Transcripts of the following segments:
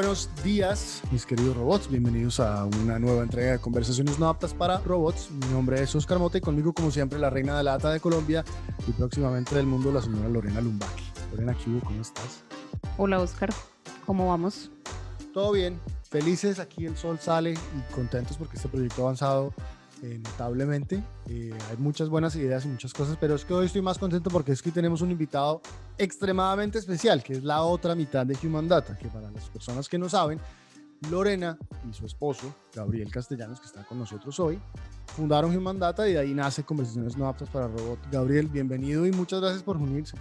buenos días, mis queridos robots. Bienvenidos a una nueva entrega de Conversaciones No Aptas para Robots. Mi nombre es Oscar Mota y conmigo, como siempre, la reina de la ata de Colombia y próximamente del mundo, la señora Lorena Lumbaki. Lorena, ¿qué ¿Cómo estás? Hola, Oscar. ¿Cómo vamos? Todo bien. Felices. Aquí el sol sale y contentos porque este proyecto ha avanzado eh, notablemente. Eh, hay muchas buenas ideas y muchas cosas, pero es que hoy estoy más contento porque es que tenemos un invitado extremadamente especial, que es la otra mitad de Human Data, que para las personas que no saben, Lorena y su esposo, Gabriel Castellanos, que está con nosotros hoy, fundaron Human Data y de ahí nace Conversaciones No Aptas para Robot. Gabriel, bienvenido y muchas gracias por unirse.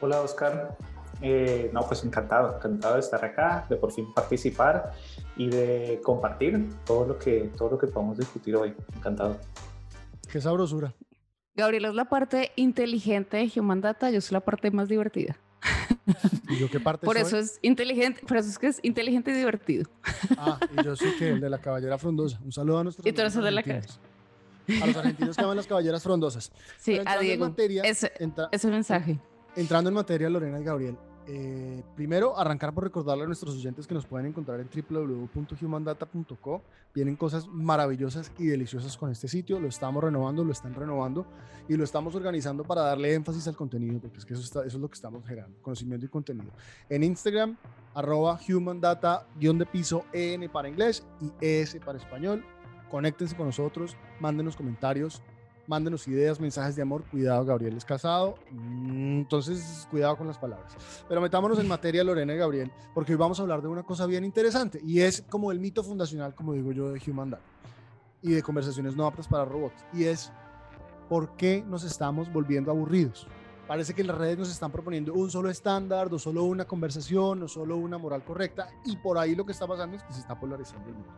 Hola Oscar, eh, no, pues encantado, encantado de estar acá, de por fin participar y de compartir todo lo que, todo lo que podamos discutir hoy. Encantado. Qué sabrosura. Gabriela es la parte inteligente de Human Data, yo soy la parte más divertida. ¿Y yo qué parte Por eso es inteligente, por eso es que es inteligente y divertido. Ah, y yo soy que el de la caballera frondosa. Un saludo a nuestros Y tú eres el de la A los argentinos que aman las caballeras frondosas. Sí, a Diego. ese, ese mensaje. Entrando en materia, Lorena y Gabriel, eh, primero, arrancar por recordarle a nuestros oyentes que nos pueden encontrar en www.humandata.co. Vienen cosas maravillosas y deliciosas con este sitio. Lo estamos renovando, lo están renovando y lo estamos organizando para darle énfasis al contenido, porque es que eso, está, eso es lo que estamos generando, conocimiento y contenido. En Instagram, arroba humandata, guion de piso, EN para inglés y ES para español. Conéctense con nosotros, mándenos comentarios, mándenos ideas, mensajes de amor. Cuidado, Gabriel es casado. Mm, entonces, cuidado con las palabras. Pero metámonos en materia, Lorena y Gabriel, porque hoy vamos a hablar de una cosa bien interesante y es como el mito fundacional, como digo yo, de Human Data y de conversaciones no aptas para robots. Y es, ¿por qué nos estamos volviendo aburridos? Parece que las redes nos están proponiendo un solo estándar, o solo una conversación, o solo una moral correcta, y por ahí lo que está pasando es que se está polarizando el mundo.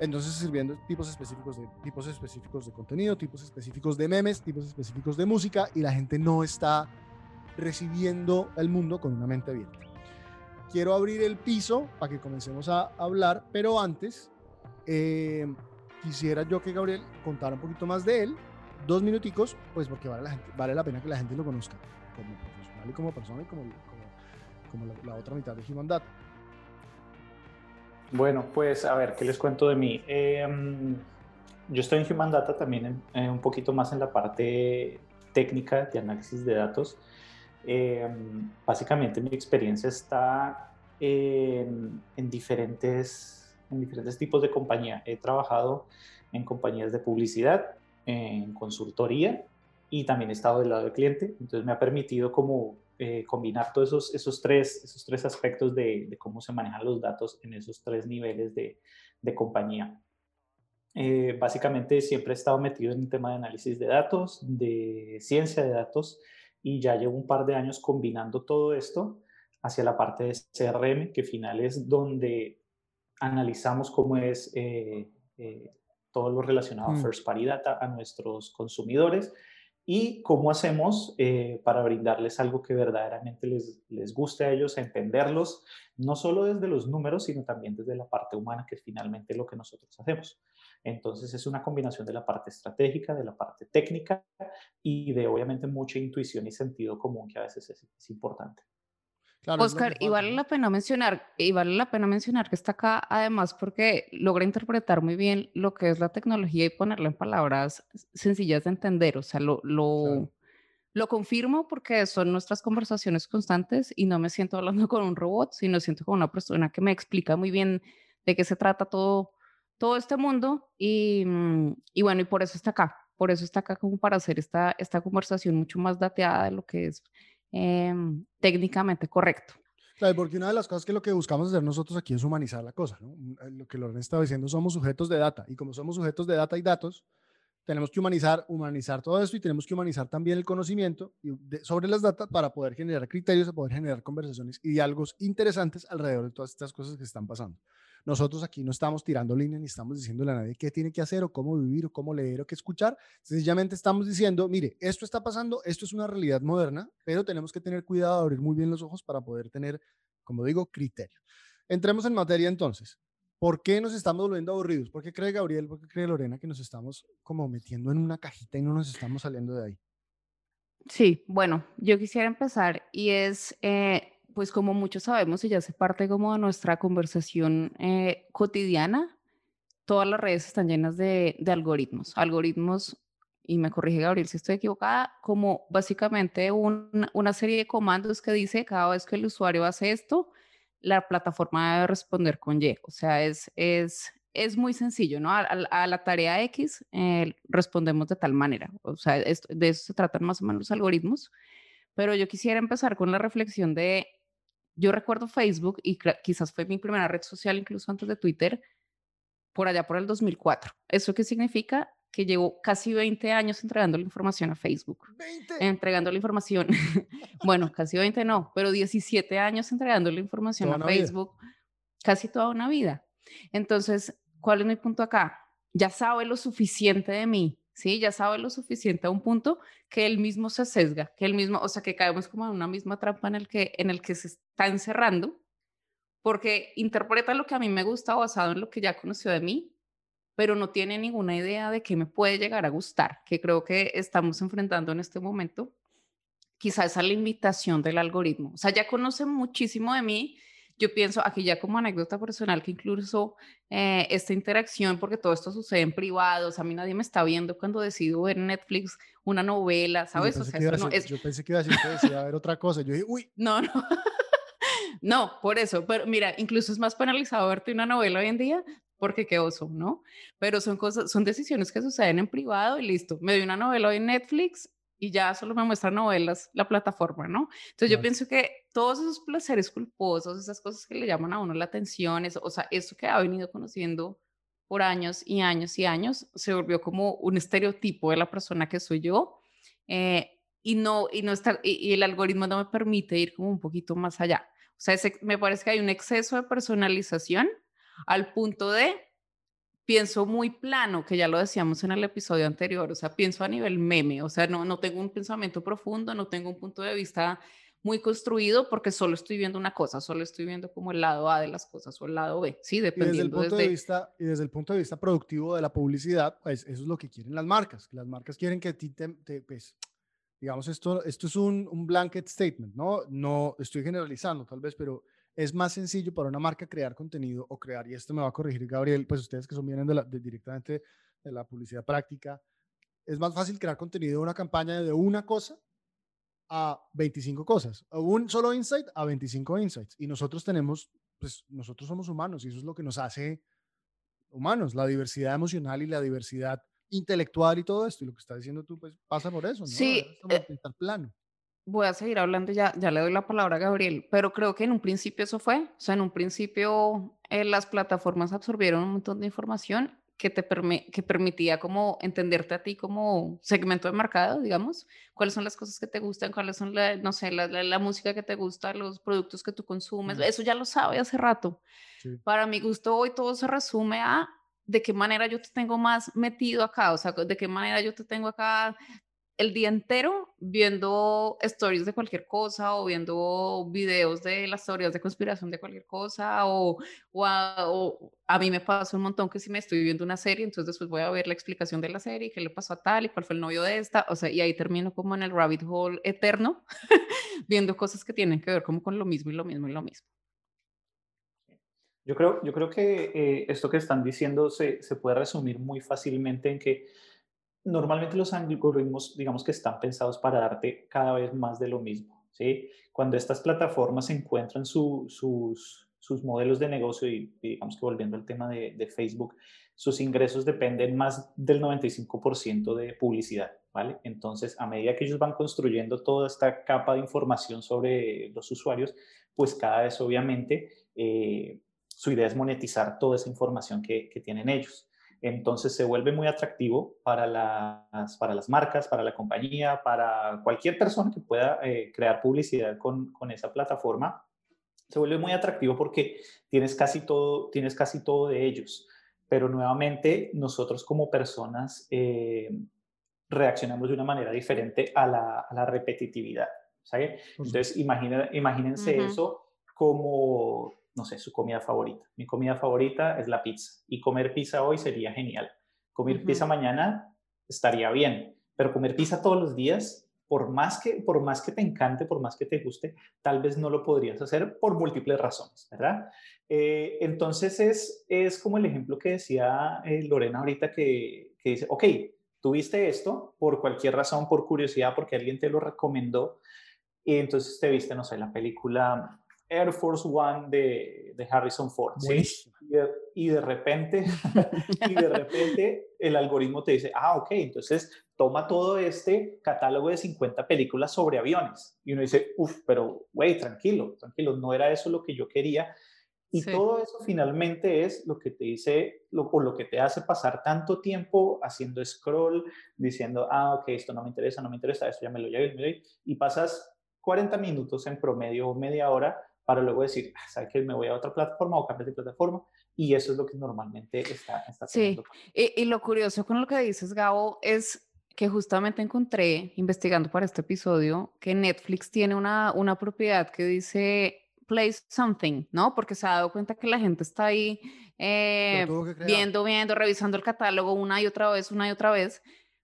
Entonces sirviendo tipos específicos de tipos específicos de contenido, tipos específicos de memes, tipos específicos de música y la gente no está recibiendo el mundo con una mente abierta. Quiero abrir el piso para que comencemos a hablar, pero antes eh, quisiera yo que Gabriel contara un poquito más de él, dos minuticos, pues porque vale la, gente, vale la pena que la gente lo conozca como profesional y como persona y como, como, la, la otra mitad de Human Data. Bueno, pues a ver, ¿qué les cuento de mí? Em, yo estoy en Human Data también un poquito más en la parte técnica de análisis de datos. Em, básicamente mi experiencia está en, diferentes, en diferentes tipos de compañía. He trabajado en compañías de publicidad, en consultoría y también he estado del lado del cliente. Entonces me ha permitido como eh, combinar todos esos, esos, tres, esos tres aspectos de, cómo se manejan los datos en esos tres niveles de, de compañía. Eh, básicamente siempre he estado metido en el tema de análisis de datos, de ciencia de datos y ya llevo un par de años combinando todo esto hacia la parte de CRM, que final es donde analizamos cómo es eh, todo lo relacionado a mm. First Party Data a nuestros consumidores y cómo hacemos eh, para brindarles algo que verdaderamente les, les guste a ellos, entenderlos, no solo desde los números, sino también desde la parte humana, que es finalmente lo que nosotros hacemos. Entonces es una combinación de la parte estratégica, de la parte técnica y de obviamente mucha intuición y sentido común que a veces es importante. Oscar, y vale la pena mencionar, y vale la pena mencionar que está acá además porque logra interpretar muy bien lo que es la tecnología y ponerla en palabras sencillas de entender. O sea, lo, lo, lo confirmo porque son nuestras conversaciones constantes y no me siento hablando con un robot, sino siento con una persona que me explica muy bien de qué se trata todo, todo este mundo. Y, mm, y bueno, y por eso está acá. Por eso está acá como para hacer esta, esta conversación mucho más dateada de lo que es Em, técnicamente correcto. Claro, porque una de las cosas que lo que buscamos hacer nosotros aquí es humanizar la cosa, ¿no? Eh, lo que Lorena estaba diciendo, somos sujetos de data y como somos sujetos de data y datos, tenemos que humanizar, humanizar todo esto y tenemos que humanizar también el conocimiento sobre las datas para poder generar criterios, para poder generar conversaciones y diálogos interesantes alrededor de todas estas cosas que están pasando. Nosotros aquí no estamos tirando líneas ni estamos diciéndole a nadie qué tiene que hacer o cómo vivir o cómo leer o qué escuchar. Sencillamente estamos diciendo, mire, esto está pasando, esto es una realidad moderna, pero tenemos que tener cuidado abrir muy bien los ojos para poder tener, como digo, criterio. Entremos en materia entonces. ¿Por qué nos estamos volviendo aburridos? ¿Por qué cree Gabriel, por qué cree Lorena que nos estamos como metiendo en una cajita y no nos estamos saliendo de ahí? Sí, bueno, yo quisiera empezar y es, eh, pues como muchos sabemos y ya hace parte como de nuestra conversación eh, cotidiana, todas las redes están llenas de, de algoritmos. Algoritmos y me corrige Gabriel si estoy equivocada, como básicamente una serie de comandos que dice cada vez que el usuario hace esto, la plataforma debe responder con Y. O sea, es, es, es muy sencillo, ¿no? A, la tarea X eh, respondemos de tal manera. O sea, de eso se tratan más o menos los algoritmos. Pero yo quisiera empezar con la reflexión de, yo recuerdo Facebook y quizás fue mi primera red social incluso antes de Twitter, por allá por el 2004. ¿Eso qué significa? que llevo casi 20 años entregando la información a Facebook. 20. Entregando la información. bueno, casi 20 no, pero 17 años entregando la información a Facebook. Casi toda una vida. Entonces, ¿cuál es mi punto acá? Ya sabe lo suficiente de mí, ¿sí? Ya sabe lo suficiente a un punto que él mismo se sesga, que él mismo, o sea, que caemos como en una misma trampa en el que, en el que se está encerrando, porque interpreta lo que a mí me gusta basado en lo que ya conoció de mí, pero no tiene ninguna idea de qué me puede llegar a gustar, que creo que estamos enfrentando en este momento. Quizás esa limitación del algoritmo. O sea, ya conoce muchísimo de mí. Yo pienso aquí ya como anécdota personal que incluso eh, esta interacción, porque todo esto sucede en privado, o sea, a mí nadie me está viendo cuando decido ver Netflix una novela, ¿sabes? Yo pensé, o sea, que, es... yo pensé que iba a decir que decía ver otra cosa. Yo dije, uy. No, no. No, por eso, pero mira, incluso es más penalizado verte una novela hoy en día porque qué oso, ¿no? Pero son cosas, son decisiones que suceden en privado y listo. Me doy una novela hoy en Netflix y ya solo me muestra novelas la plataforma, ¿no? Entonces yo pienso que todos esos placeres culposos, esas cosas que le llaman a uno la atención, o sea, eso que ha venido conociendo por años y años y años, se volvió como un estereotipo de la persona que soy yo. Eh, y no, y no está, y, el algoritmo no me permite ir como un poquito más allá. O sea, me parece que hay un exceso de personalización al punto de, pienso muy plano, que ya lo decíamos en el episodio anterior, o sea, pienso a nivel meme, o sea, no, no tengo un pensamiento profundo, no tengo un punto de vista muy construido porque solo estoy viendo una cosa, solo estoy viendo como el lado A de las cosas o el lado B, sí, dependiendo. Y desde el punto, De, vista, y desde el punto de vista productivo de la publicidad, pues eso es lo que quieren las marcas. Las marcas quieren que a ti te, pues, digamos, esto, esto es un, un blanket statement, ¿no? No estoy generalizando tal vez, pero es más sencillo para una marca crear contenido o crear, y esto me va a corregir Gabriel, pues ustedes que son vienen de la, directamente de la publicidad práctica, es más fácil crear contenido de una campaña de una cosa a 25 cosas, o un solo insight a 25 insights. Y nosotros tenemos, pues nosotros somos humanos y eso es lo que nos hace humanos, la diversidad emocional y la diversidad intelectual y todo esto. Y lo que está diciendo tú, pues pasa por eso, ¿no? Sí. Eh, plano voy a seguir hablando, ya, ya le doy la palabra a Gabriel, pero creo que en un principio eso fue, o sea, en un principio eh, las plataformas absorbieron un montón de información que te que permitía como entenderte a ti como segmento de mercado, digamos, cuáles son las cosas que te gustan, cuáles son, la, no sé, la, la, música que te gusta, los productos que tú consumes, eso ya lo sabe hace rato. Para mi gusto hoy todo se resume a de qué manera yo te tengo más metido acá, o sea, de qué manera yo te tengo acá el día entero viendo stories de cualquier cosa o viendo videos de las teorías de conspiración de cualquier cosa o, o, a, mí me pasa un montón que si me estoy viendo una serie, entonces después voy a ver la explicación de la serie, qué le pasó a tal y cuál fue el novio de esta, o sea, y ahí termino como en el rabbit hole eterno, viendo cosas que tienen que ver como con lo mismo y lo mismo y lo mismo. Yo creo, yo creo que eh, esto que están diciendo se, se puede resumir muy fácilmente en que normalmente los algoritmos, digamos que están pensados para darte cada vez más de lo mismo. ¿sí? Cuando estas plataformas encuentran sus, modelos de negocio y, digamos que volviendo al tema de, Facebook, sus ingresos dependen más del 95% de publicidad. ¿vale? Entonces, a medida que ellos van construyendo toda esta capa de información sobre los usuarios, pues cada vez obviamente eh, su idea es monetizar toda esa información que tienen ellos. Entonces se vuelve muy atractivo para las, para las marcas, para la compañía, para cualquier persona que pueda eh, crear publicidad con, con, esa plataforma. Se vuelve muy atractivo porque tienes casi todo, tienes casi todo de ellos. Pero nuevamente nosotros como personas eh, reaccionamos de una manera diferente a la, a la repetitividad. ¿sabe? Entonces imagínense eso como no sé, su comida favorita. Mi comida favorita es la pizza y comer pizza hoy sería genial. Comer pizza mañana estaría bien, pero comer pizza todos los días por más que, por más que te encante, por más que te guste, tal vez no lo podrías hacer por múltiples razones, ¿verdad? Eh, entonces es, es como el ejemplo que decía eh, Lorena ahorita que, que dice, ok, tuviste esto por cualquier razón, por curiosidad, porque alguien te lo recomendó, y entonces te viste, no sé, la película Air Force One de, de Harrison Ford, ¿sí? Y de, repente, y de repente el algoritmo te dice, ah, ok, entonces toma todo este catálogo de 50 películas sobre aviones. Y uno dice, uff, pero, güey, tranquilo, tranquilo, no era eso lo que yo quería. Y todo eso finalmente es lo que te dice, lo, o lo que te hace pasar tanto tiempo haciendo scroll, diciendo, ah, ok, esto no me interesa, no me interesa, esto ya me lo llevo, y pasas 40 minutos en promedio o media hora para luego decir, ah, ¿sabes qué? Me voy a otra plataforma o cambiar de plataforma. Y eso es lo que normalmente está, está Sí, y, y, lo curioso con lo que dices, Gabo, es que justamente encontré, investigando para este episodio, que Netflix tiene una, una propiedad que dice play something, ¿no? Porque se ha dado cuenta que la gente está ahí eh, viendo, viendo, revisando el catálogo una y otra vez, una y otra vez,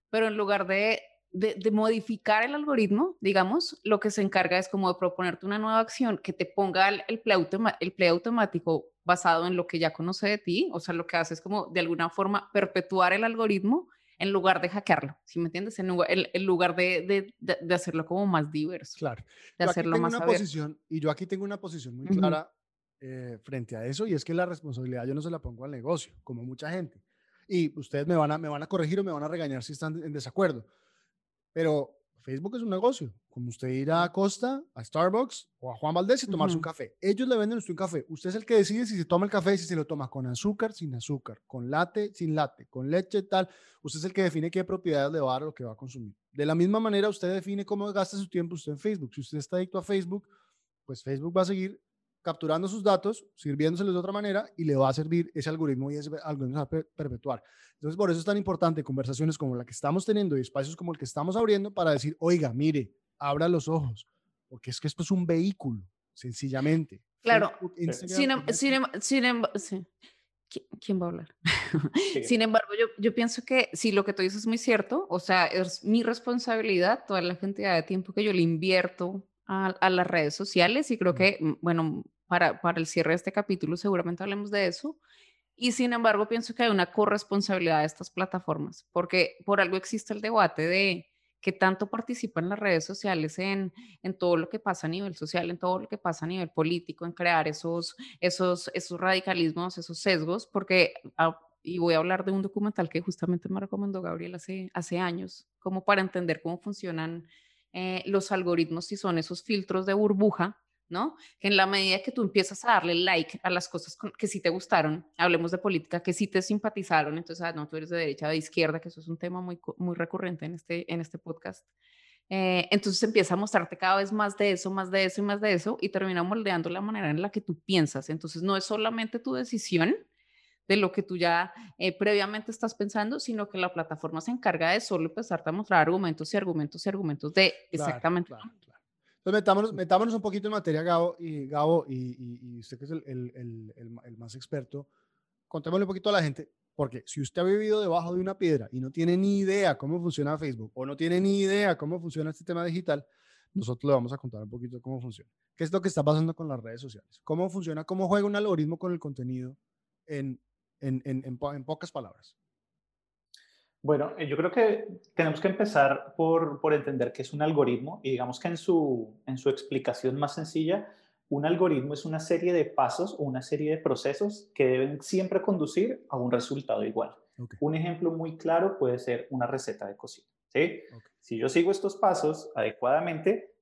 pero en lugar de, de, modificar el algoritmo, digamos, lo que se encarga es como de proponerte una nueva acción que te ponga el, el, play, el play automático basado en lo que ya conoce de ti, o sea, lo que hace es como de alguna forma perpetuar el algoritmo en lugar de hackearlo, ¿sí me entiendes? En lugar, en, lugar de, de, de, hacerlo como más diverso. Claro. De yo hacerlo más una posición, Y yo aquí tengo una posición muy clara eh, frente a eso, y es que la responsabilidad yo no se la pongo al negocio, como mucha gente. Y ustedes me van a, me van a corregir o me van a regañar si están en desacuerdo. Pero Facebook es un negocio, como usted ir a Costa, a Starbucks o a Juan Valdés y tomarse un café. Ellos le venden usted un café. Usted es el que decide si se toma el café, si se lo toma con azúcar, sin azúcar, con latte, sin latte, con leche, tal. Usted es el que define qué propiedades le va a dar lo que va a consumir. De la misma manera, usted define cómo gasta su tiempo usted en Facebook. Si usted está adicto a Facebook, pues Facebook va a seguir capturando sus datos, sirviéndoselos de otra manera y le va a servir ese algoritmo y ese algoritmo va a perpetuar. Entonces, por eso es tan importante conversaciones como la que estamos teniendo y espacios como el que estamos abriendo para decir, oiga, mire, abra los ojos, porque es que esto es un vehículo, sencillamente. Claro, sin, em, sin, em, sin, em, ¿Quién va a hablar? Sin embargo, yo, yo, pienso que si lo que tú dices es muy cierto, o sea, es mi responsabilidad toda la cantidad de tiempo que yo le invierto a, a las redes sociales y creo que, mm, bueno, para, para el cierre de este capítulo seguramente hablemos de eso, y sin embargo, pienso que hay una corresponsabilidad de estas plataformas, porque por algo existe el debate de que tanto participan las redes sociales en, en todo lo que pasa a nivel social, en todo lo que pasa a nivel político, en crear esos, esos, esos radicalismos, esos sesgos, porque, ah, y voy a hablar de un documental que justamente me recomendó Gabriel hace, hace años, como para entender cómo funcionan eh, los algoritmos y son esos filtros de burbuja ¿no? En la medida que tú empiezas a darle like a las cosas que sí te gustaron, hablemos de política, que sí te simpatizaron, entonces, ah, no, tú eres de derecha, de izquierda, que eso es un tema muy, muy recurrente en este, en este podcast. Eh, entonces empieza a mostrarte cada vez más de eso, más de eso y más de eso, y termina moldeando la manera en la que tú piensas. Entonces no es solamente tu decisión de lo que tú ya eh, previamente estás pensando, sino que la plataforma se encarga de solo empezarte a mostrar argumentos y argumentos y argumentos de exactamente entonces, metámonos, metámonos, un poquito en materia, Gabo, y, Gabo, y, y, usted que es el, el, el, el, más experto, contémosle un poquito a la gente, porque si usted ha vivido debajo de una piedra y no tiene ni idea cómo funciona Facebook o no tiene ni idea cómo funciona este tema digital, nosotros le vamos a contar un poquito cómo funciona. ¿Qué es lo que está pasando con las redes sociales? ¿Cómo funciona? ¿Cómo juega un algoritmo con el contenido en, en, en, en pocas palabras? Bueno, eh, yo creo que tenemos que empezar por, por, entender qué es un algoritmo y digamos que en su, en su explicación más sencilla, un algoritmo es una serie de pasos o una serie de procesos que deben siempre conducir a un resultado igual. Un ejemplo muy claro puede ser una receta de cocina. ¿sí? Si yo sigo estos pasos adecuadamente,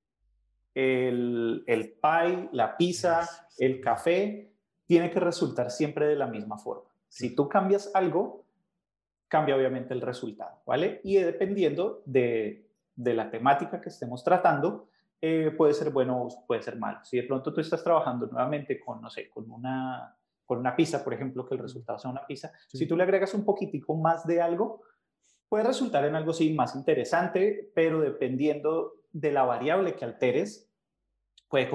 el, el pie, la pizza, el café, tiene que resultar siempre de la misma forma. Si tú cambias algo, cambia obviamente el resultado, ¿vale? Y dependiendo de, de la temática que estemos tratando, eh, puede ser bueno o puede ser malo. Si de pronto tú estás trabajando nuevamente con, no sé, con una, con una pizza, por ejemplo, que el resultado sea una pizza, si tú le agregas un poquitico más de algo, puede resultar en algo sí más interesante, pero dependiendo de la variable que alteres, puede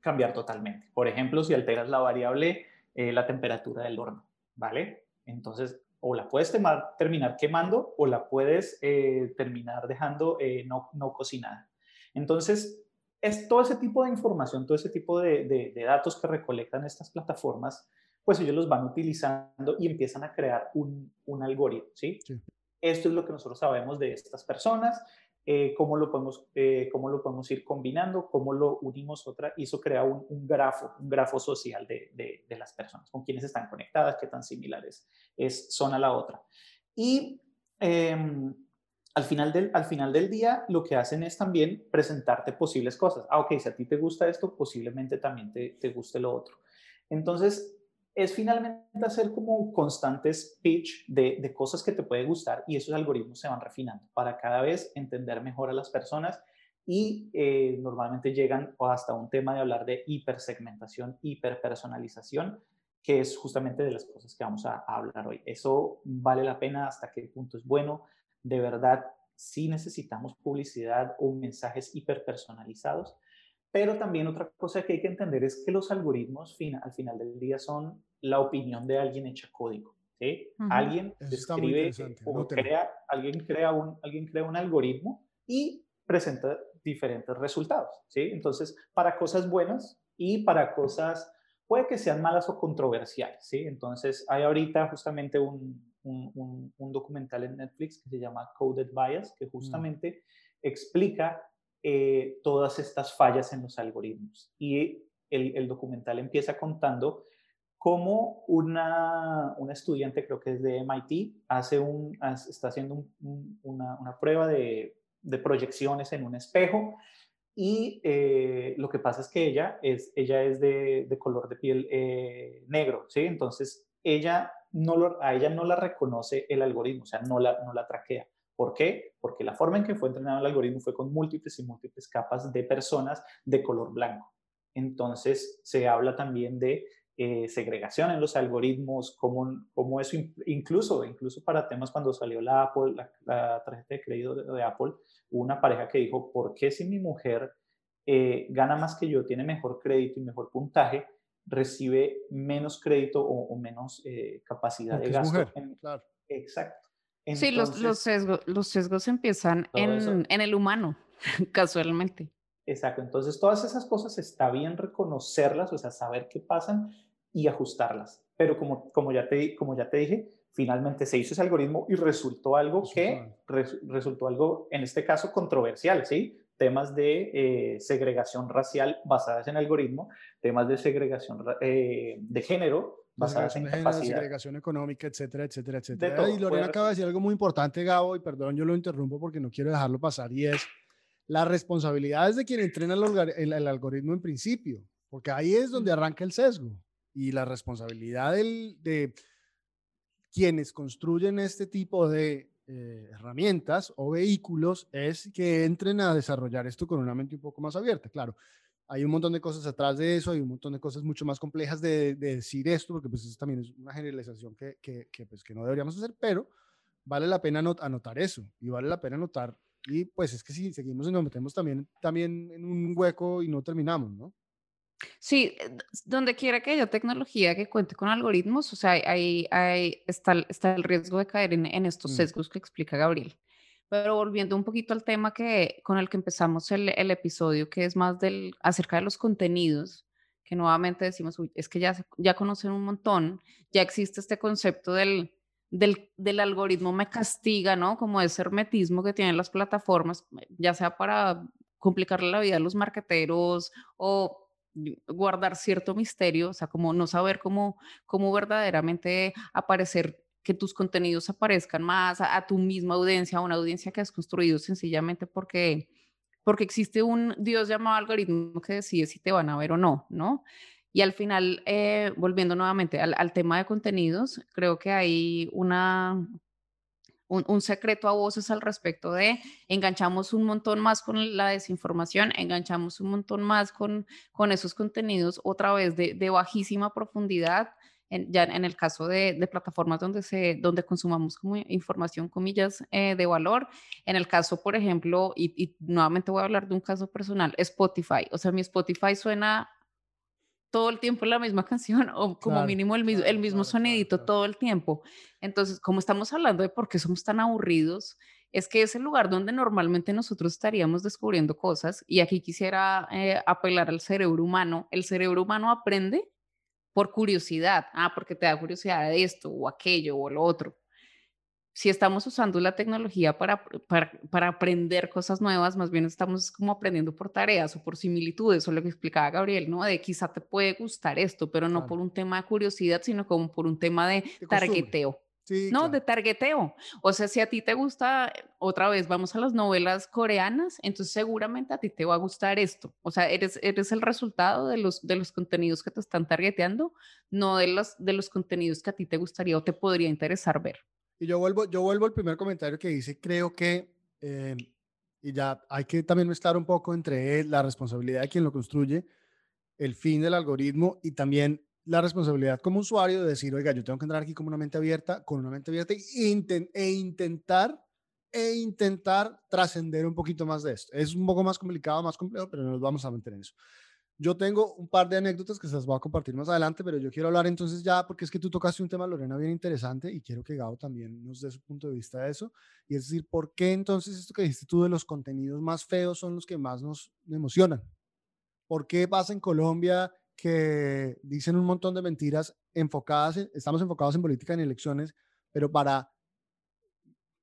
cambiar totalmente. Por ejemplo, si alteras la variable, eh, la temperatura del horno, ¿vale? Entonces, o la puedes terminar quemando o la puedes eh, terminar dejando eh, no, no cocinada. Entonces, es todo ese tipo de información, todo ese tipo de, datos que recolectan estas plataformas, pues ellos los van utilizando y empiezan a crear un, algoritmo, ¿sí? Esto es lo que nosotros sabemos de estas personas, eh, cómo, lo podemos, eh, cómo lo podemos ir combinando, cómo lo unimos otra, y eso crea un, grafo, un grafo social de, de, las personas, con quienes están conectadas, qué tan similares es, son a la otra. Y em, al final, del, al final del día lo que hacen es también presentarte posibles cosas. Ah, ok, si a ti te gusta esto, posiblemente también te, te guste lo otro. Entonces, es finalmente hacer como constantes pitch de, de, cosas que te puede gustar y esos algoritmos se van refinando para cada vez entender mejor a las personas y eh, normalmente llegan hasta un tema de hablar de hipersegmentación, hiperpersonalización, que es justamente de las cosas que vamos a, a hablar hoy. Eso vale la pena, hasta qué punto es bueno, de verdad sí necesitamos publicidad o mensajes hiperpersonalizados, pero también otra cosa que hay que entender es que los algoritmos al final del día son la opinión de alguien hecha código. ¿sí? Alguien describe o crea, alguien crea, un, alguien crea un algoritmo y presenta diferentes resultados. ¿sí? Entonces, para cosas buenas y para cosas puede que sean malas o controversiales. ¿sí? Entonces, hay ahorita justamente un, un, documental en Netflix que se llama Coded Bias, que mm. justamente explica eh, todas estas fallas en los algoritmos. Y el, documental empieza contando cómo una, una, estudiante, creo que es de MIT, hace un, está haciendo una, una, prueba de, de, proyecciones en un espejo y eh, lo que pasa es que ella es, ella es de, de color de piel eh, negro, ¿sí? Entonces ella no a ella no la reconoce el algoritmo, o sea, no la, no la traquea. ¿Por qué? Porque la forma en que fue entrenado el algoritmo fue con múltiples y múltiples capas de personas de color blanco. Entonces, se habla también de eh, segregación en los algoritmos, como, como eso incluso, incluso para temas cuando salió la Apple, la, tarjeta de crédito de, Apple, hubo una pareja que dijo, ¿por qué si mi mujer eh, gana más que yo, tiene mejor crédito y mejor puntaje, recibe menos crédito o, menos eh, capacidad de gasto. claro. Exacto. sí, los, los, sesgos, los sesgos empiezan en, en, el humano, casualmente. Exacto. Entonces, todas esas cosas está bien reconocerlas, o sea, saber qué pasan y ajustarlas. Pero como, como, ya, te, como ya te dije, finalmente se hizo ese algoritmo y resultó algo que resultó algo, en este caso, controversial, ¿sí? temas de eh, segregación racial basadas en algoritmo, temas de segregación eh, de género basadas en capacidad. segregación económica, etcétera, etcétera, etcétera. y Lorena acaba de decir algo muy importante, Gabo, y perdón, yo lo interrumpo porque no quiero dejarlo pasar, y es la responsabilidad es de quien entrena el, el, algoritmo en principio, porque ahí es donde arranca el sesgo, y la responsabilidad de quienes construyen este tipo de eh, herramientas o vehículos es que entren a desarrollar esto con una mente un poco más abierta. Claro, hay un montón de cosas atrás de eso, hay un montón de cosas mucho más complejas de, decir esto, porque pues eso también es una generalización que, que, pues, que no deberíamos hacer, pero vale la pena anotar eso y vale la pena anotar. Y pues es que si seguimos y nos metemos también, también en un hueco y no terminamos, ¿no? Sí, eh, donde quiera que haya tecnología que cuente con algoritmos, o sea, ahí, ahí está, está, el riesgo de caer en, en estos mm. sesgos que explica Gabriel. Pero volviendo un poquito al tema que, con el que empezamos el, el, episodio, que es más del, acerca de los contenidos, que nuevamente decimos, uy, es que ya, ya conocen un montón, ya existe este concepto del, del, del, algoritmo me castiga, ¿no? Como ese hermetismo que tienen las plataformas, ya sea para complicarle la vida a los marqueteros o guardar cierto misterio, o sea, como no saber cómo, cómo verdaderamente aparecer, que tus contenidos aparezcan más a, tu misma audiencia, a una audiencia que has construido sencillamente porque, porque existe un Dios llamado algoritmo que decide si te van a ver o no, ¿no? Y al final, eh, volviendo nuevamente al, al tema de contenidos, creo que hay una, un, secreto a voces al respecto de enganchamos un montón más con la desinformación, enganchamos un montón más con, con esos contenidos otra vez de, bajísima profundidad, ya en el caso de, de, plataformas donde, se, donde consumamos como información, comillas, eh, de valor. En el caso, por ejemplo, y, y, nuevamente voy a hablar de un caso personal, Spotify. O sea, mi Spotify suena todo el tiempo la misma canción o como mínimo el mismo, el mismo sonidito todo el tiempo. Entonces, como estamos hablando de por qué somos tan aburridos, es que es el lugar donde normalmente nosotros estaríamos descubriendo cosas y aquí quisiera eh, apelar al cerebro humano. El cerebro humano aprende por curiosidad, ah, porque te da curiosidad de esto o aquello o lo otro si estamos usando la tecnología para, para, aprender cosas nuevas, más bien estamos como aprendiendo por tareas o por similitudes, o lo que explicaba Gabriel, ¿no? De quizá te puede gustar esto, pero no por un tema de curiosidad, sino como por un tema de, targeteo. no, de targeteo. O sea, si a ti te gusta, otra vez, vamos a las novelas coreanas, entonces seguramente a ti te va a gustar esto. O sea, eres, eres el resultado de los, de los contenidos que te están targeteando, no de los, de los contenidos que a ti te gustaría o te podría interesar ver. Y yo vuelvo, yo vuelvo al primer comentario que dice, creo que, eh, y ya hay que también mezclar un poco entre la responsabilidad de quien lo construye, el fin del algoritmo y también la responsabilidad como usuario de decir, oiga, yo tengo que entrar aquí como una mente abierta, con una mente abierta e, e intentar e intentar trascender un poquito más de esto. Es un poco más complicado, más complejo, pero no nos vamos a meter en eso. Yo tengo un par de anécdotas que se las voy a compartir más adelante, pero yo quiero hablar entonces ya, porque es que tú tocaste un tema, Lorena, bien interesante y quiero que Gao también nos dé su punto de vista de eso. Y es decir, ¿por qué entonces esto que dijiste tú de los contenidos más feos son los que más nos emocionan? ¿Por qué pasa en Colombia que dicen un montón de mentiras enfocadas, estamos enfocados en política, en elecciones, pero para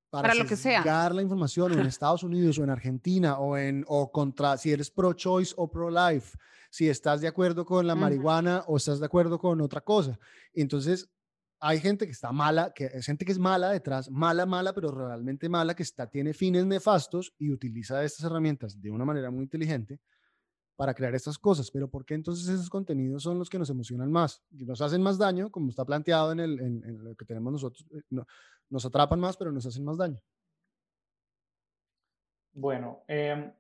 para, lo que sea. la información en Estados Unidos o en Argentina o en o contra si eres pro choice o pro life si estás de acuerdo con la marihuana o estás de acuerdo con otra cosa. Entonces, hay gente que está mala, que es gente que es mala detrás, mala, mala, pero realmente mala, que está, tiene fines nefastos y utiliza estas herramientas de una manera muy inteligente para crear estas cosas. Pero ¿por qué entonces esos contenidos son los que nos emocionan más? Nos hacen más daño, como está planteado en, el, en, lo que tenemos nosotros. Eh, no, nos atrapan más, pero nos hacen más daño. Bueno, eh,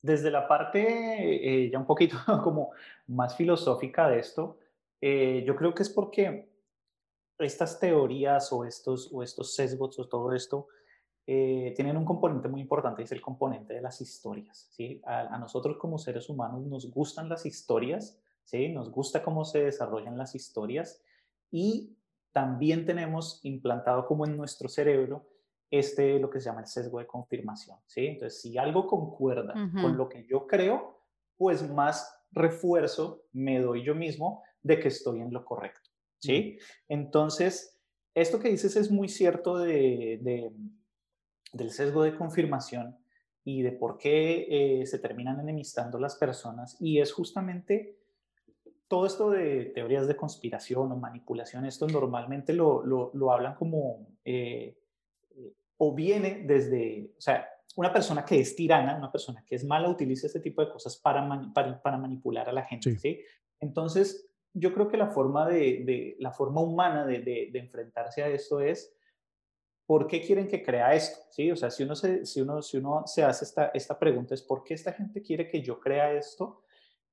desde la parte eh, ya un poquito como más filosófica de esto, eh, yo creo que es porque estas teorías o estos, o estos sesgos o todo esto eh, tienen un componente muy importante es el componente de las historias. ¿sí? A, nosotros como seres humanos nos gustan las historias, ¿sí? nos gusta cómo se desarrollan las historias y también tenemos implantado como en nuestro cerebro este lo que se llama el sesgo de confirmación, ¿sí? Entonces, si algo concuerda con lo que yo creo, pues más refuerzo me doy yo mismo de que estoy en lo correcto, ¿sí? Entonces, esto que dices es muy cierto de, del sesgo de confirmación y de por qué eh, se terminan enemistando las personas y es justamente todo esto de teorías de conspiración o manipulación, esto normalmente lo, lo, hablan como eh, o viene desde, o sea, una persona que es tirana, una persona que es mala, utiliza este tipo de cosas para, para, manipular a la gente, sí. Entonces, yo creo que la forma, de, la forma humana de, enfrentarse a esto es, ¿por qué quieren que crea esto? ¿Sí? O sea, si uno se, si uno, si uno se hace esta, esta pregunta, es ¿por qué esta gente quiere que yo crea esto?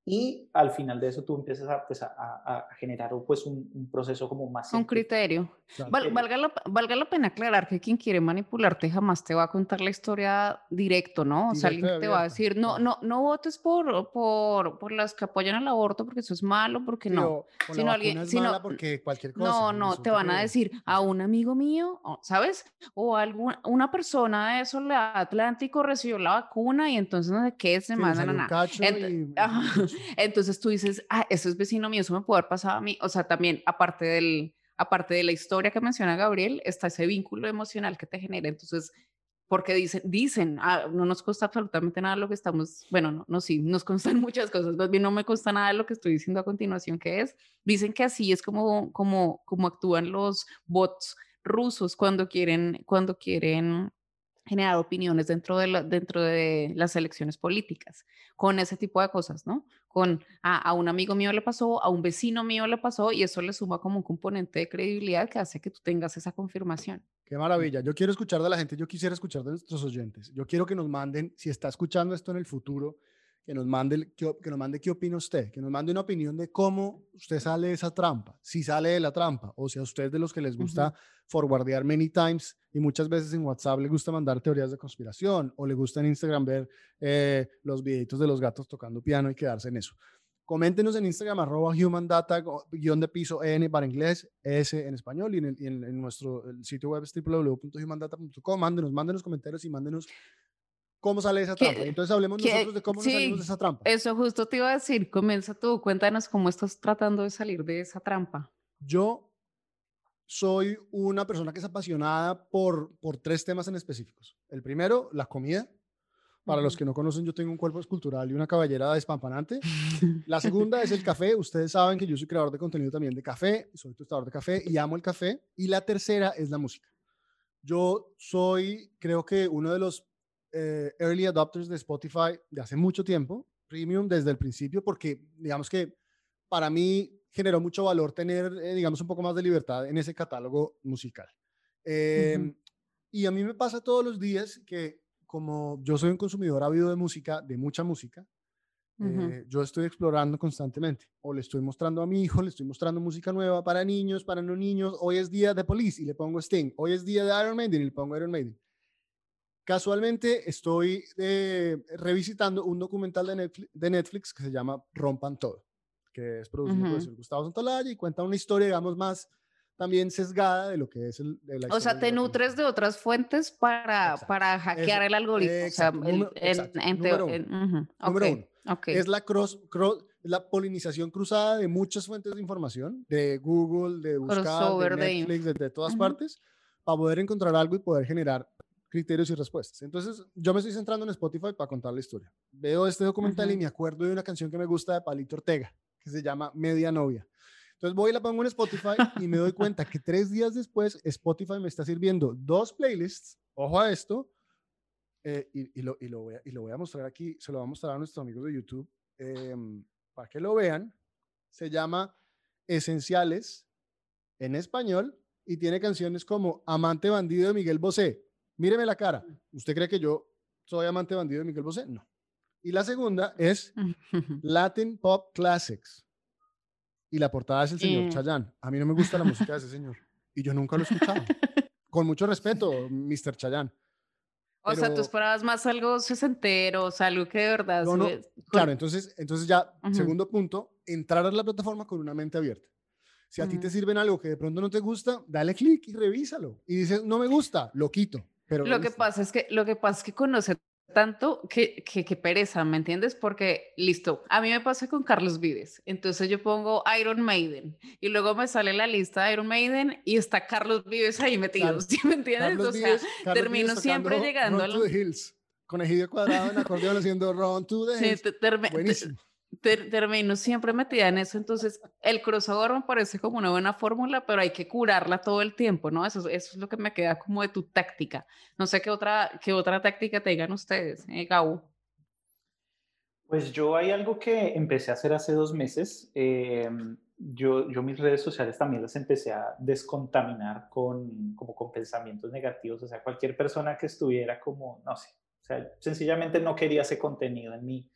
Y al final de eso tú empiezas a, pues, a, generar pues, un, proceso como más... Un criterio. valga, la, valga, la, pena aclarar que quien quiere manipularte jamás te va a contar la historia directo, ¿no? O sea, alguien te va a decir, no, no, no votes por, por, por las que apoyan el aborto porque eso es malo, porque no. sino alguien, sino, porque cualquier cosa. No, no, te van a decir a un amigo mío, ¿sabes? O alguna una persona de Soledad Atlántico recibió la vacuna y entonces no sé qué, se mandan a nada. Entonces tú dices, ah, eso es vecino mío, eso me puede haber pasado a mí. O sea, también, aparte, del, aparte de la historia que menciona Gabriel, está ese vínculo emocional que te genera. Entonces, porque dicen, dicen, ah, no nos consta absolutamente nada lo que estamos, bueno, no, no, sí, nos constan muchas cosas, más bien no me consta nada de lo que estoy diciendo a continuación, que es, dicen que así es como, como, como actúan los bots rusos cuando quieren, cuando quieren generar opiniones dentro de, dentro de las elecciones políticas, con ese tipo de cosas, ¿no? Con a, un amigo mío le pasó, a un vecino mío le pasó, y eso le suma como un componente de credibilidad que hace que tú tengas esa confirmación. Qué maravilla. Yo quiero escuchar de la gente, yo quisiera escuchar de nuestros oyentes. Yo quiero que nos manden, si está escuchando esto en el futuro, que nos mande, que, nos mande qué opina usted, que nos mande una opinión de cómo usted sale de esa trampa, si sale de la trampa, o si a usted de los que les gusta forwardear many times y muchas veces en WhatsApp le gusta mandar teorías de conspiración, o le gusta en Instagram ver eh, los videitos de los gatos tocando piano y quedarse en eso. Coméntenos en Instagram, arroba human data, guion de piso N para inglés, S en español y en, en, nuestro sitio web www.humandata.com. Mándenos, mándenos comentarios y mándenos cómo sale esa trampa. Entonces hablemos nosotros de cómo nos salimos de esa trampa. Eso justo te iba a decir, comienza tú, cuéntanos cómo estás tratando de salir de esa trampa. Yo soy una persona que es apasionada por, por tres temas en específicos. El primero, la comida. Para los que no conocen, yo tengo un cuerpo escultural y una caballera despampanante. La segunda es el café. Ustedes saben que yo soy creador de contenido también de café, soy tostador de café y amo el café. Y la tercera es la música. Yo soy, creo que uno de los eh, early adopters de Spotify de hace mucho tiempo, premium desde el principio, porque digamos que para mí generó mucho valor tener, eh, digamos, un poco más de libertad en ese catálogo musical. Em, y a mí me pasa todos los días que como yo soy un consumidor ávido de música, de mucha música, eh, yo estoy explorando constantemente. O le estoy mostrando a mi hijo, le estoy mostrando música nueva para niños, para no niños. Hoy es día de Police y le pongo Sting. Hoy es día de Iron Maiden y le pongo Iron Maiden. Casualmente estoy eh, revisitando un documental de Netflix, de Netflix, que se llama Rompan Todo, que es producido por Gustavo Santolaya y cuenta una historia, digamos, más también sesgada de lo que es el... o sea, te nutres de otras fuentes para, para hackear el algoritmo. o sea, el, número, uno. Es la, cross, la polinización cruzada de muchas fuentes de información, de Google, de buscar, de Netflix, de, todas partes, para poder encontrar algo y poder generar criterios y respuestas. Entonces, yo me estoy centrando en Spotify para contar la historia. Veo este documental y me acuerdo de una canción que me gusta de Palito Ortega, que se llama Media Novia. Entonces voy y la pongo en Spotify y me doy cuenta que tres días después Spotify me está sirviendo dos playlists, ojo a esto, eh, y, lo, y, lo voy a, y, lo voy a, mostrar aquí, se lo voy a mostrar a nuestros amigos de YouTube em, para que lo vean. Se llama Esenciales en español y tiene canciones como Amante Bandido de Miguel Bosé. Míreme la cara. ¿Usted cree que yo soy amante bandido de Miguel Bosé? No. Y la segunda es Latin Pop Classics y la portada es el señor Chayanne. A mí no me gusta la música de ese señor y yo nunca lo he escuchado. Con mucho respeto, Mr. Chayanne. O sea, tú esperabas más algo sesentero, o sea, algo que de verdad... No, Claro, entonces, entonces ya, segundo punto, entrar a la plataforma con una mente abierta. Si a ti te sirven algo que de pronto no te gusta, dale clic y revísalo. Y dices, no me gusta, lo quito. Pero lo, que pasa es que lo que pasa es que conoce tanto que, que, pereza, ¿me entiendes? Porque, listo, a mí me pasa con Carlos Vives, entonces yo pongo Iron Maiden y luego me sale la lista de Iron Maiden y está Carlos Vives ahí metido, ¿sí me entiendes? o sea, termino siempre llegando a los... Hills, con Egidio Cuadrado en acordeón haciendo Run to the Hills. Sí, Buenísimo termino siempre metida en eso, entonces el crossover me parece como una buena fórmula, pero hay que curarla todo el tiempo, ¿no? Eso, eso es lo que me queda como de tu táctica. No sé qué otra, qué otra táctica tengan ustedes, eh, Pues yo hay algo que empecé a hacer hace dos meses. Em, yo, yo mis redes sociales también las empecé a descontaminar con, como con pensamientos negativos. O sea, cualquier persona que estuviera como, no sé, o sea, sencillamente no quería ese contenido en mí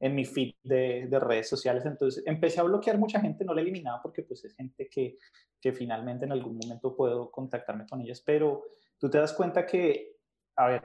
en mi feed de, redes sociales. Entonces empecé a bloquear mucha gente, no la eliminaba porque pues es gente que, que finalmente en algún momento puedo contactarme con ellas, pero tú te das cuenta que, a ver,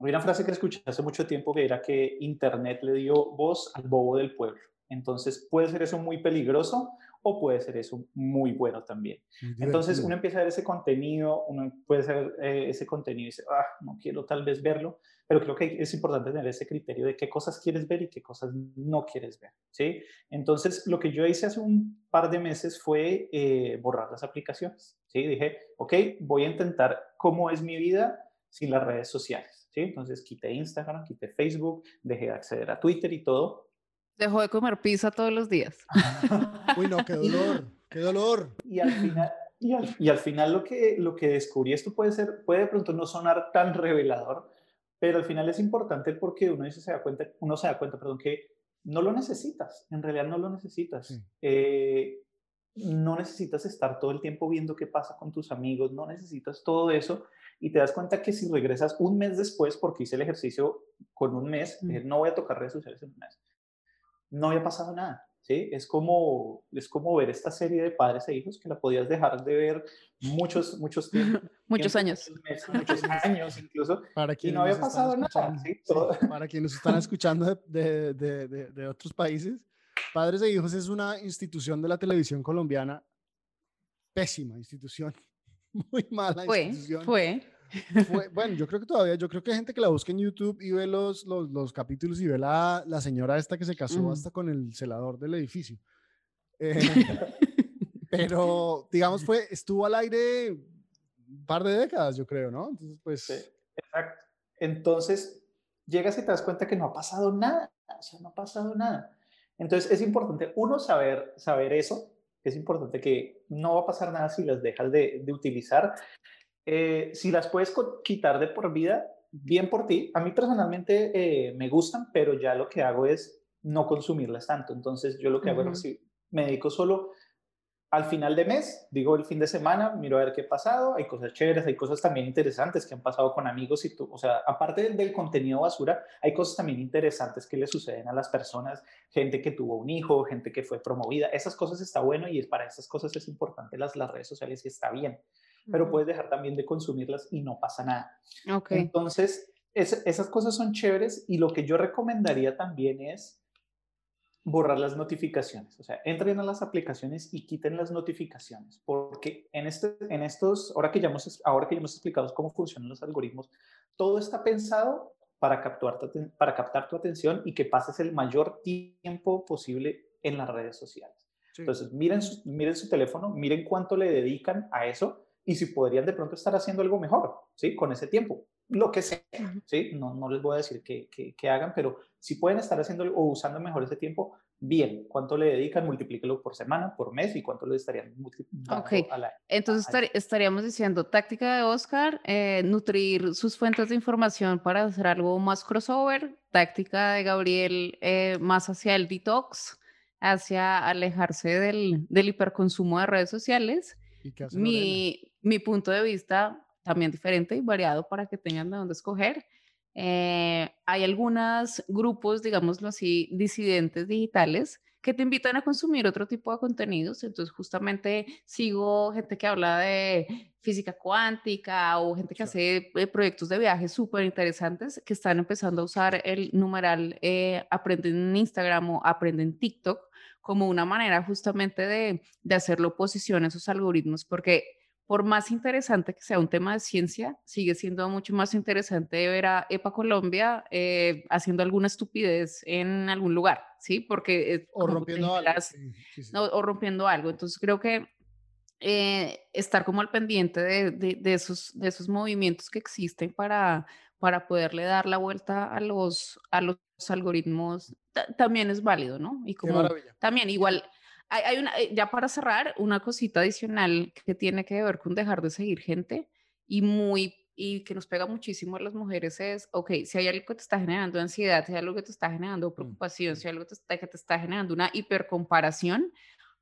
hay una frase que escuché hace mucho tiempo que era que Internet le dio voz al bobo del pueblo. Entonces puede ser eso muy peligroso o puede ser eso muy bueno también. Entonces uno empieza a ver ese contenido, uno puede ver eh, ese contenido y dice, ah, no quiero tal vez verlo, pero creo que es importante tener ese criterio de qué cosas quieres ver y qué cosas no quieres ver, ¿sí? Entonces lo que yo hice hace un par de meses fue eh, borrar las aplicaciones, ¿sí? Dije, ok, voy a intentar cómo es mi vida sin las redes sociales, ¿sí? Entonces quité Instagram, quité Facebook, dejé de acceder a Twitter y todo Dejó de comer pizza todos los días. Uy, no, qué dolor, qué dolor. Y al final, y al, final lo, que, lo que descubrí, esto puede ser, puede de pronto no sonar tan revelador, pero al final es importante porque uno, se da cuenta, uno se da cuenta, perdón, que no lo necesitas, en realidad no lo necesitas. Eh, no necesitas estar todo el tiempo viendo qué pasa con tus amigos, no necesitas todo eso y te das cuenta que si regresas un mes después, porque hice el ejercicio con un mes, no voy a tocar redes sociales en un mes, no había pasado nada. ¿sí? Es, como, es como ver esta serie de padres e hijos que la podías dejar de ver muchos, muchos tiempos. muchos años. Muchos, años incluso. Para y no había pasado nada. Para quienes están escuchando de, de, de, de, otros países, Padres e Hijos es una institución de la televisión colombiana, pésima institución, muy mala fue, institución. Fue. Bueno, yo creo que todavía, yo creo que hay gente que la busca en YouTube y ve los, los, los capítulos y ve la, la, señora esta que se casó hasta con el celador del edificio. Eh, pero, digamos, fue, estuvo al aire un par de décadas, yo creo, ¿no? Entonces, pues... exacto. Entonces, llegas y te das cuenta que no ha pasado nada, o sea, no ha pasado nada. Entonces, es importante, uno, saber, saber eso, es importante que no va a pasar nada si las dejas de, de utilizar. Eh, si las puedes quitar de por vida, bien por ti. A mí personalmente eh, me gustan, pero ya lo que hago es no consumirlas tanto. Entonces, yo lo que hago es me dedico solo al final de mes, digo el fin de semana, miro a ver qué ha pasado, hay cosas chéveres, hay cosas también interesantes que han pasado con amigos y tú, o sea, aparte del, del, contenido basura, hay cosas también interesantes que le suceden a las personas, gente que tuvo un hijo, gente que fue promovida, esas cosas está bueno y es para esas cosas es importante las, las redes sociales y está bien, pero puedes dejar también de consumirlas y no pasa nada. Okay. Entonces, esas cosas son chéveres y lo que yo recomendaría también es borrar las notificaciones. O sea, entren a las aplicaciones y quiten las notificaciones, porque en, este, en estos, ahora que, ya hemos, ahora que ya hemos explicado cómo funcionan los algoritmos, todo está pensado para captar, para captar tu atención y que pases el mayor tiempo posible en las redes sociales. Entonces, miren su, miren su teléfono, miren cuánto le dedican a eso y si podrían de pronto estar haciendo algo mejor, ¿sí? Con ese tiempo lo que sea, ¿sí? No, no les voy a decir que, que, hagan, pero si pueden estar haciendo o usando mejor ese tiempo, bien. ¿Cuánto le dedican? Multiplíquelo por semana, por mes y cuánto le estarían multiplicando Ok, entonces estaríamos diciendo táctica de Oscar, eh, nutrir sus fuentes de información para hacer algo más crossover, táctica de Gabriel eh, más hacia el detox, hacia alejarse del, del hiperconsumo de redes sociales. mi, mi punto de vista también diferente y variado para que tengan de dónde escoger. Eh, hay algunos grupos, digámoslo así, disidentes digitales que te invitan a consumir otro tipo de contenidos. Entonces, justamente sigo gente que habla de física cuántica o gente que hace eh, proyectos de viaje súper interesantes que están empezando a usar el numeral eh, aprenden en Instagram o aprenden en TikTok como una manera justamente de, de hacerle oposición a esos algoritmos, porque por más interesante que sea un tema de ciencia, sigue siendo mucho más interesante ver a EPA Colombia eh, haciendo alguna estupidez en algún lugar, ¿sí? Porque... o rompiendo algo. o rompiendo algo. Entonces creo que eh, estar como al pendiente de, de, esos, de esos movimientos que existen para, para poderle dar la vuelta a los, a los algoritmos también es válido, ¿no? Y como también igual hay, una, eh, ya para cerrar, una cosita adicional que tiene que ver con dejar de seguir gente y muy y que nos pega muchísimo a las mujeres es, ok, si hay algo que te está generando ansiedad, si hay algo que te está generando mm, preocupación, si hay algo que te está, que te está generando una hipercomparación,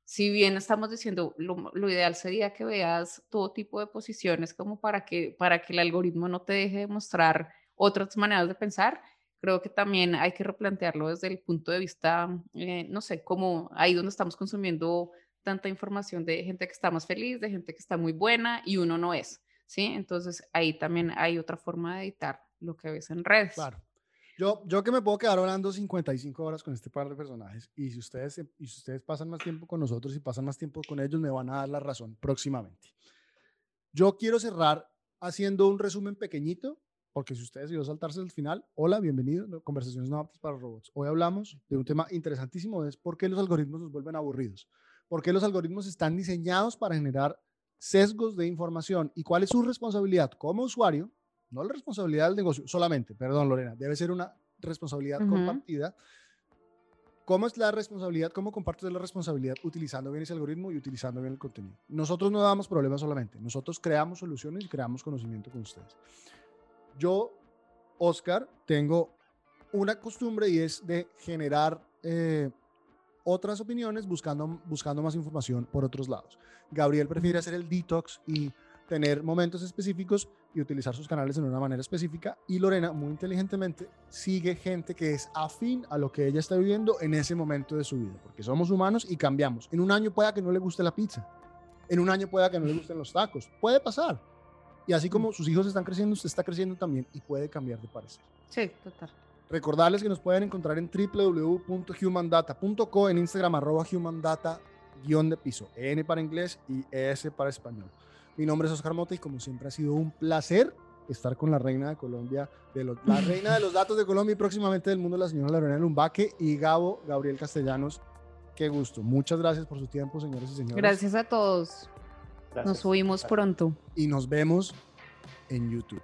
si bien estamos diciendo, lo, lo, ideal sería que veas todo tipo de posiciones como para que, para que el algoritmo no te deje de mostrar otras maneras de pensar, creo que también hay que replantearlo desde el punto de vista, eh, no sé, como ahí donde estamos consumiendo tanta información de gente que está más feliz, de gente que está muy buena y uno no es, ¿sí? Entonces ahí también hay otra forma de editar lo que ves en redes. Claro. Yo, yo que me puedo quedar hablando 55 horas con este par de personajes y si ustedes, y si ustedes pasan más tiempo con nosotros y pasan más tiempo con ellos, me van a dar la razón próximamente. Yo quiero cerrar haciendo un resumen pequeñito porque si ustedes decidió saltarse al final, hola, bienvenido, Conversaciones no aptas para robots. Hoy hablamos de un tema interesantísimo, es por qué los algoritmos nos vuelven aburridos, por qué los algoritmos están diseñados para generar sesgos de información y cuál es su responsabilidad como usuario, no la responsabilidad del negocio solamente, perdón Lorena, debe ser una responsabilidad compartida. ¿Cómo es la responsabilidad? ¿Cómo compartes la responsabilidad utilizando bien ese algoritmo y utilizando bien el contenido? Nosotros no damos problemas solamente, nosotros creamos soluciones y creamos conocimiento con ustedes. Yo, Oscar, tengo una costumbre y es de generar eh, otras opiniones buscando, buscando más información por otros lados. Gabriel prefiere hacer el detox y tener momentos específicos y utilizar sus canales en una manera específica. Y Lorena, muy inteligentemente, sigue gente que es afín a lo que ella está viviendo en ese momento de su vida, porque somos humanos y cambiamos. En un año pueda que no le guste la pizza, en un año pueda que no le gusten los tacos, puede pasar. Y así como sus hijos están creciendo, usted está creciendo también y puede cambiar de parecer. Sí, total. Recordarles que nos pueden encontrar en www.humandata.co, en Instagram arroba humandata guion de piso, N para inglés y S para español. Mi nombre es Oscar Mota y como siempre ha sido un placer estar con la reina de Colombia, de los, la reina de los datos de Colombia y próximamente del mundo, la señora Lorena Lumbaque y Gabo Gabriel Castellanos. Qué gusto. Muchas gracias por su tiempo, señores y señores. Gracias a todos. Nos subimos pronto. Y nos vemos en YouTube.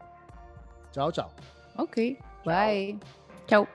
Chao, chao. Ok, bye. Chao.